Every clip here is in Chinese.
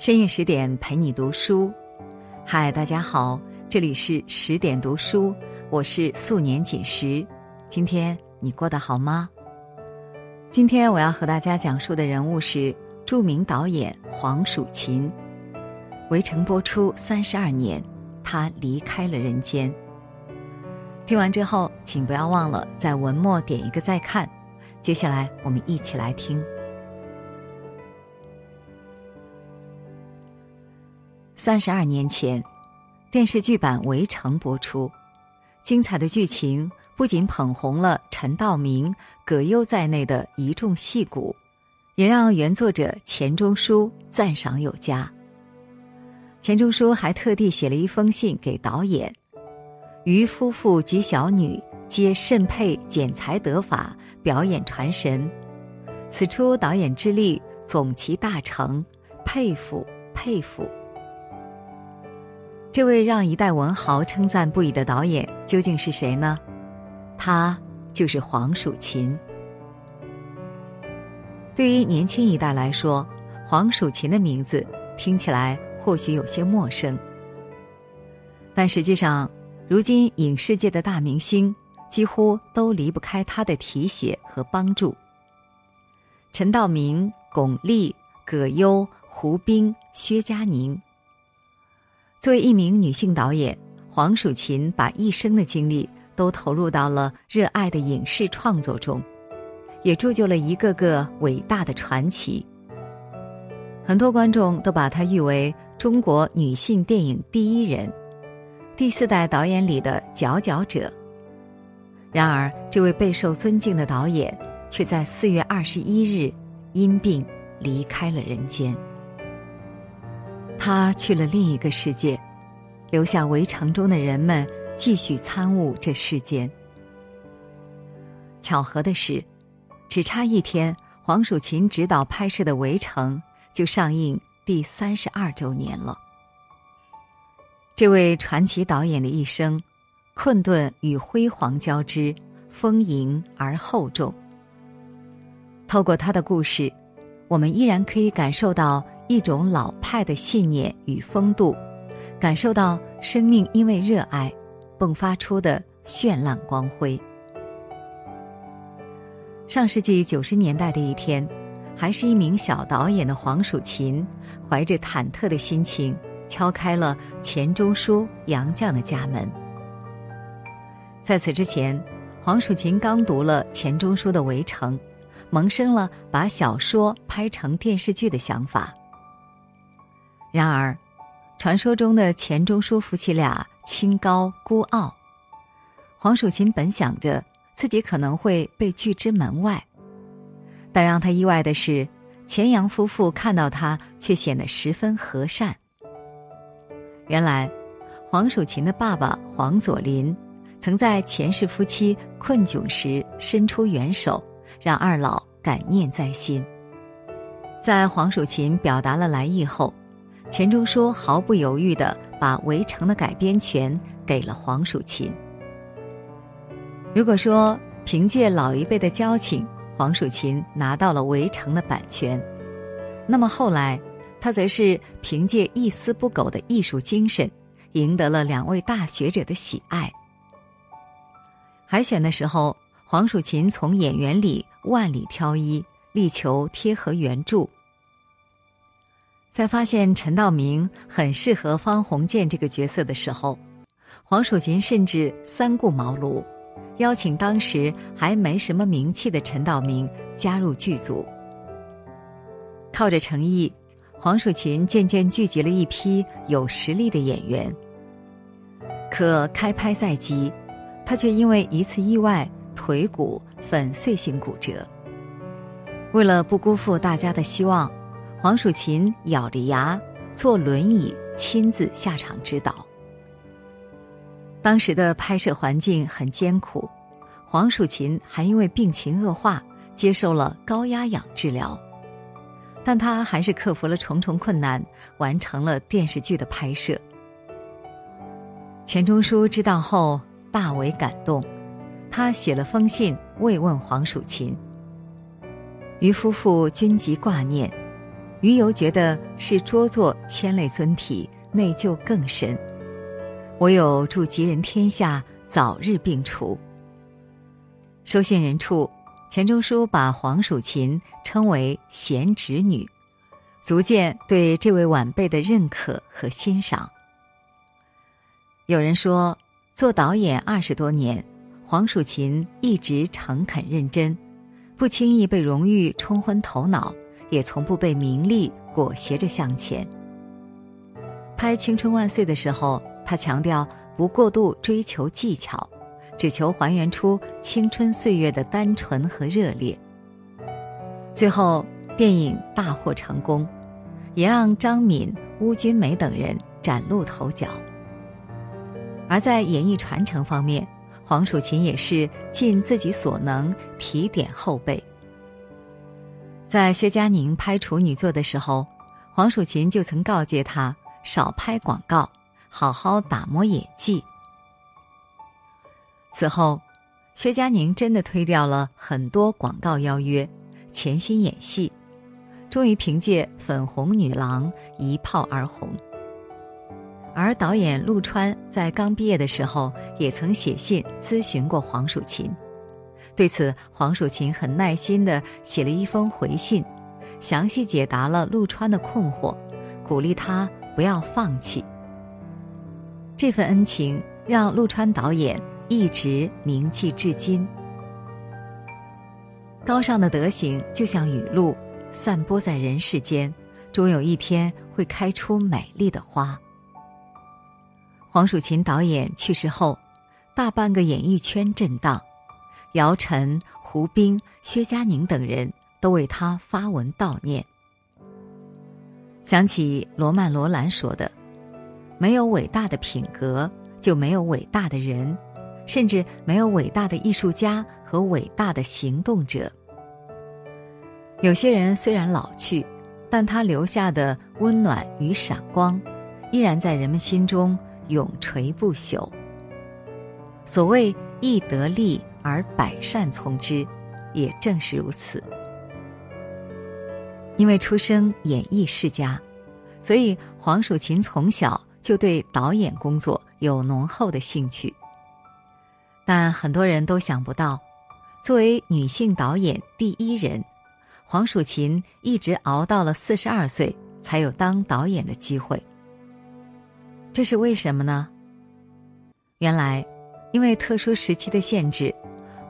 深夜十点陪你读书，嗨，大家好，这里是十点读书，我是素年锦时。今天你过得好吗？今天我要和大家讲述的人物是著名导演黄蜀芹。围城播出三十二年，他离开了人间。听完之后，请不要忘了在文末点一个再看。接下来，我们一起来听。三十二年前，电视剧版《围城》播出，精彩的剧情不仅捧红了陈道明、葛优在内的一众戏骨，也让原作者钱钟书赞赏有加。钱钟书还特地写了一封信给导演：“于夫妇及小女皆甚佩剪裁得法，表演传神。此出导演之力总其大成，佩服佩服。”这位让一代文豪称赞不已的导演究竟是谁呢？他就是黄蜀芹。对于年轻一代来说，黄蜀芹的名字听起来或许有些陌生，但实际上，如今影视界的大明星几乎都离不开他的提携和帮助。陈道明、巩俐、葛优、胡兵、薛佳凝。作为一名女性导演，黄蜀芹把一生的精力都投入到了热爱的影视创作中，也铸就了一个个伟大的传奇。很多观众都把她誉为中国女性电影第一人，第四代导演里的佼佼者。然而，这位备受尊敬的导演却在四月二十一日因病离开了人间。他去了另一个世界，留下围城中的人们继续参悟这世间。巧合的是，只差一天，黄蜀芹执导拍摄的《围城》就上映第三十二周年了。这位传奇导演的一生，困顿与辉煌交织，丰盈而厚重。透过他的故事，我们依然可以感受到。一种老派的信念与风度，感受到生命因为热爱迸发出的绚烂光辉。上世纪九十年代的一天，还是一名小导演的黄蜀芹，怀着忐忑的心情敲开了钱钟书杨绛的家门。在此之前，黄蜀芹刚读了钱钟书的《围城》，萌生了把小说拍成电视剧的想法。然而，传说中的钱钟书夫妻俩清高孤傲，黄蜀芹本想着自己可能会被拒之门外，但让他意外的是，钱杨夫妇看到他却显得十分和善。原来，黄蜀芹的爸爸黄佐临，曾在钱氏夫妻困窘时伸出援手，让二老感念在心。在黄蜀芹表达了来意后。钱钟书毫不犹豫地把《围城》的改编权给了黄蜀芹。如果说凭借老一辈的交情，黄蜀芹拿到了《围城》的版权，那么后来他则是凭借一丝不苟的艺术精神，赢得了两位大学者的喜爱。海选的时候，黄蜀芹从演员里万里挑一，力求贴合原著。在发现陈道明很适合方鸿渐这个角色的时候，黄蜀芹甚至三顾茅庐，邀请当时还没什么名气的陈道明加入剧组。靠着诚意，黄蜀芹渐渐聚集了一批有实力的演员。可开拍在即，他却因为一次意外腿骨粉碎性骨折。为了不辜负大家的希望。黄蜀芹咬着牙坐轮椅亲自下场指导。当时的拍摄环境很艰苦，黄蜀芹还因为病情恶化接受了高压氧治疗，但他还是克服了重重困难，完成了电视剧的拍摄。钱钟书知道后大为感动，他写了封信慰问黄蜀芹。于夫妇均极挂念。余游觉得是拙作牵累尊体，内疚更深。唯有祝吉人天下早日病除。收信人处，钱钟书把黄蜀芹称为贤侄女，足见对这位晚辈的认可和欣赏。有人说，做导演二十多年，黄蜀芹一直诚恳认真，不轻易被荣誉冲昏头脑，也从不被名利裹挟着向前。拍《青春万岁》的时候，他强调不过度追求技巧，只求还原出青春岁月的单纯和热烈。最后，电影大获成功，也让张敏、邬君梅等人崭露头角。而在演艺传承方面，黄蜀芹也是尽自己所能提点后辈。在薛佳凝拍处女作的时候，黄蜀芹就曾告诫他少拍广告，好好打磨演技。此后，薛佳凝真的推掉了很多广告邀约，潜心演戏，终于凭借《粉红女郎》一炮而红。而导演陆川在刚毕业的时候，也曾写信咨询过黄蜀芹，对此黄蜀芹很耐心地写了一封回信，详细解答了陆川的困惑，鼓励他不要放弃。这份恩情让陆川导演一直铭记至今。高尚的德行就像雨露，散播在人世间，终有一天会开出美丽的花。黄蜀芹导演去世后，大半个演艺圈震荡，姚晨、胡兵、薛佳凝等人都为他发文悼念。想起罗曼·罗兰说的：“没有伟大的品格，就没有伟大的人，甚至没有伟大的艺术家和伟大的行动者。”有些人虽然老去，但他留下的温暖与闪光，依然在人们心中。永垂不朽。所谓易得利而百善从之，也正是如此。因为出生演艺世家，所以黄蜀芹从小就对导演工作有浓厚的兴趣。但很多人都想不到，作为女性导演第一人，黄蜀芹一直熬到了四十二岁才有当导演的机会。这是为什么呢？原来，因为特殊时期的限制，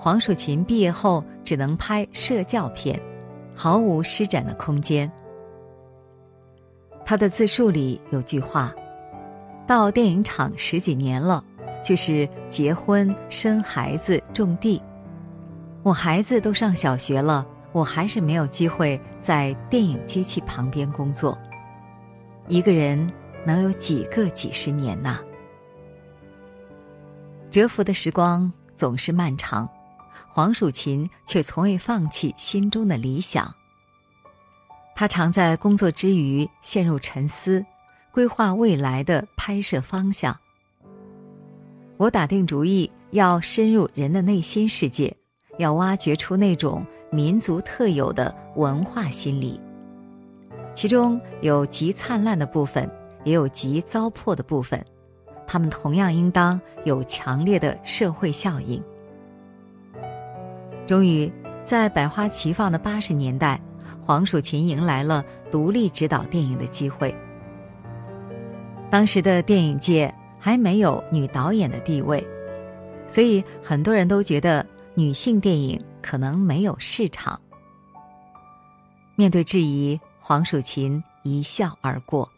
黄蜀芹毕业后只能拍社教片，毫无施展的空间。他的自述里有句话：“到电影厂十几年了，就是结婚、生孩子、种地。我孩子都上小学了，我还是没有机会在电影机器旁边工作。一个人。”能有几个几十年呐？蛰伏的时光总是漫长，黄蜀芹却从未放弃心中的理想。他常在工作之余陷入沉思，规划未来的拍摄方向。我打定主意要深入人的内心世界，要挖掘出那种民族特有的文化心理，其中有极灿烂的部分。也有极糟粕的部分，他们同样应当有强烈的社会效应。终于，在百花齐放的八十年代，黄蜀芹迎来了独立执导电影的机会。当时的电影界还没有女导演的地位，所以很多人都觉得女性电影可能没有市场。面对质疑，黄蜀芹一笑而过。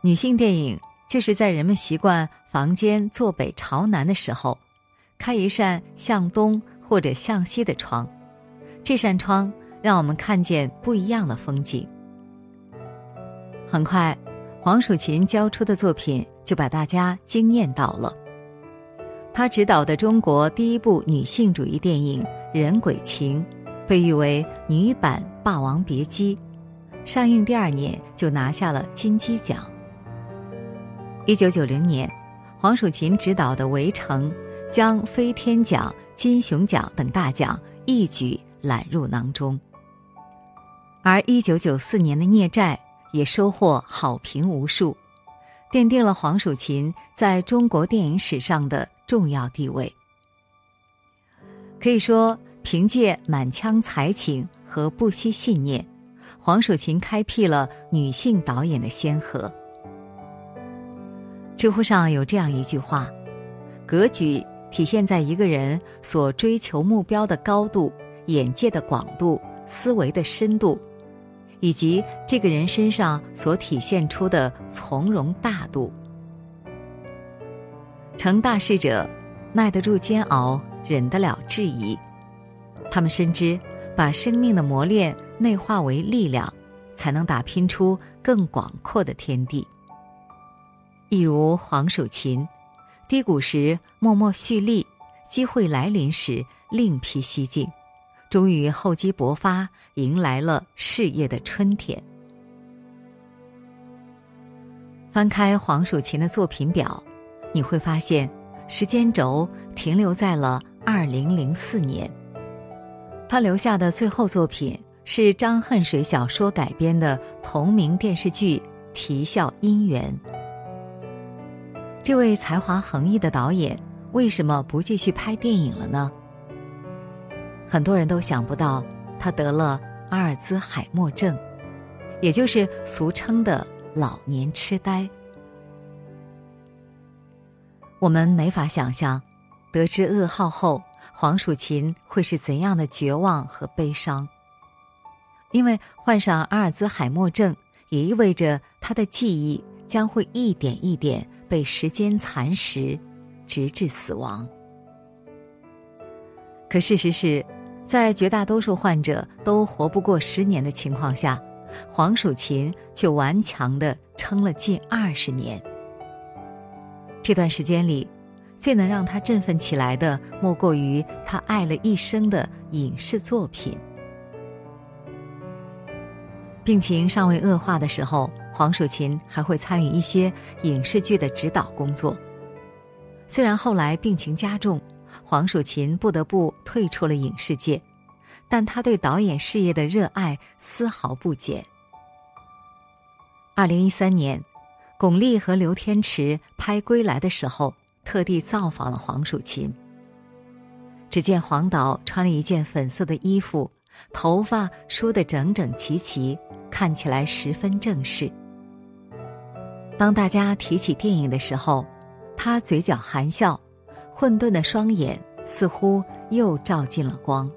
女性电影就是在人们习惯房间坐北朝南的时候，开一扇向东或者向西的窗，这扇窗让我们看见不一样的风景。很快，黄蜀芹交出的作品就把大家惊艳到了。他执导的中国第一部女性主义电影《人鬼情》，被誉为女版《霸王别姬》，上映第二年就拿下了金鸡奖。一九九零年，黄蜀芹执导的《围城》将飞天奖、金熊奖等大奖一举揽入囊中。而一九九四年的《孽债》也收获好评无数，奠定了黄蜀芹在中国电影史上的重要地位。可以说，凭借满腔才情和不惜信念，黄蜀芹开辟了女性导演的先河。知乎上有这样一句话：“格局体现在一个人所追求目标的高度、眼界的广度、思维的深度。”以及这个人身上所体现出的从容大度。成大事者，耐得住煎熬，忍得了质疑。他们深知，把生命的磨练内化为力量，才能打拼出更广阔的天地。一如黄蜀芹，低谷时默默蓄力，机会来临时另辟蹊径。终于厚积薄发，迎来了事业的春天。翻开黄蜀芹的作品表，你会发现时间轴停留在了二零零四年。他留下的最后作品是张恨水小说改编的同名电视剧《啼笑姻缘》。这位才华横溢的导演为什么不继续拍电影了呢？很多人都想不到，他得了阿尔兹海默症，也就是俗称的老年痴呆。我们没法想象，得知噩耗后，黄蜀芹会是怎样的绝望和悲伤。因为患上阿尔兹海默症，也意味着他的记忆将会一点一点被时间蚕食，直至死亡。可事实是。在绝大多数患者都活不过十年的情况下，黄蜀芹却顽强的撑了近二十年。这段时间里，最能让他振奋起来的，莫过于他爱了一生的影视作品。病情尚未恶化的时候，黄蜀芹还会参与一些影视剧的指导工作。虽然后来病情加重。黄蜀芹不得不退出了影视界，但他对导演事业的热爱丝毫不减。二零一三年，巩俐和刘天池拍《归来》的时候，特地造访了黄蜀芹。只见黄导穿了一件粉色的衣服，头发梳得整整齐齐，看起来十分正式。当大家提起电影的时候，他嘴角含笑。混沌的双眼似乎又照进了光。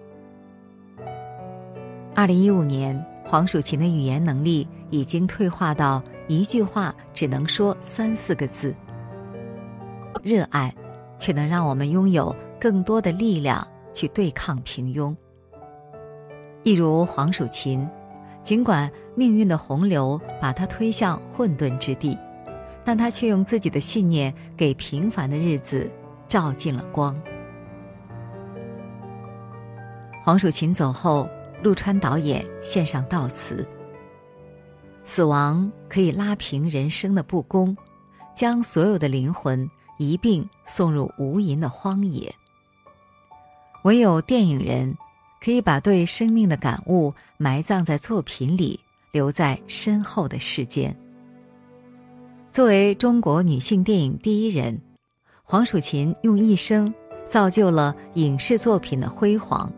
二零一五年，黄蜀芹的语言能力已经退化到一句话只能说三四个字。热爱，却能让我们拥有更多的力量去对抗平庸。一如黄蜀芹，尽管命运的洪流把他推向混沌之地，但他却用自己的信念给平凡的日子。照进了光。黄蜀芹走后，陆川导演献上悼词：“死亡可以拉平人生的不公，将所有的灵魂一并送入无垠的荒野。唯有电影人，可以把对生命的感悟埋葬在作品里，留在身后的世间。”作为中国女性电影第一人。黄蜀芹用一生造就了影视作品的辉煌，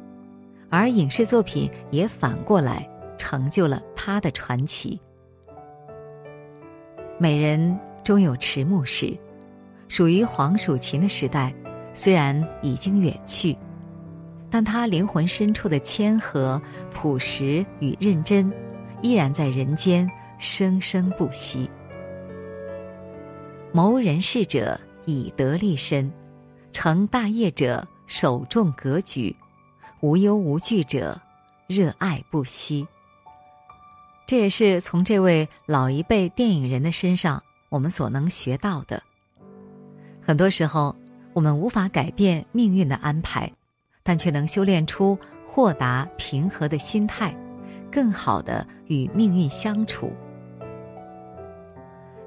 而影视作品也反过来成就了她的传奇。美人终有迟暮时，属于黄蜀芹的时代虽然已经远去，但她灵魂深处的谦和、朴实与认真，依然在人间生生不息。谋人事者。以德立身，成大业者守重格局，无忧无惧者热爱不息。这也是从这位老一辈电影人的身上我们所能学到的。很多时候，我们无法改变命运的安排，但却能修炼出豁达平和的心态，更好的与命运相处。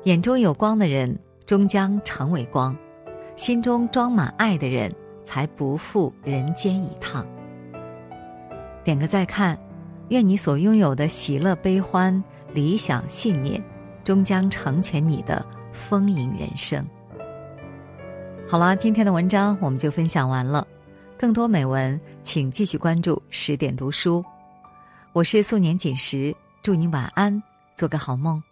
眼中有光的人。终将成为光，心中装满爱的人，才不负人间一趟。点个再看，愿你所拥有的喜乐、悲欢、理想、信念，终将成全你的丰盈人生。好了，今天的文章我们就分享完了。更多美文，请继续关注十点读书。我是素年锦时，祝你晚安，做个好梦。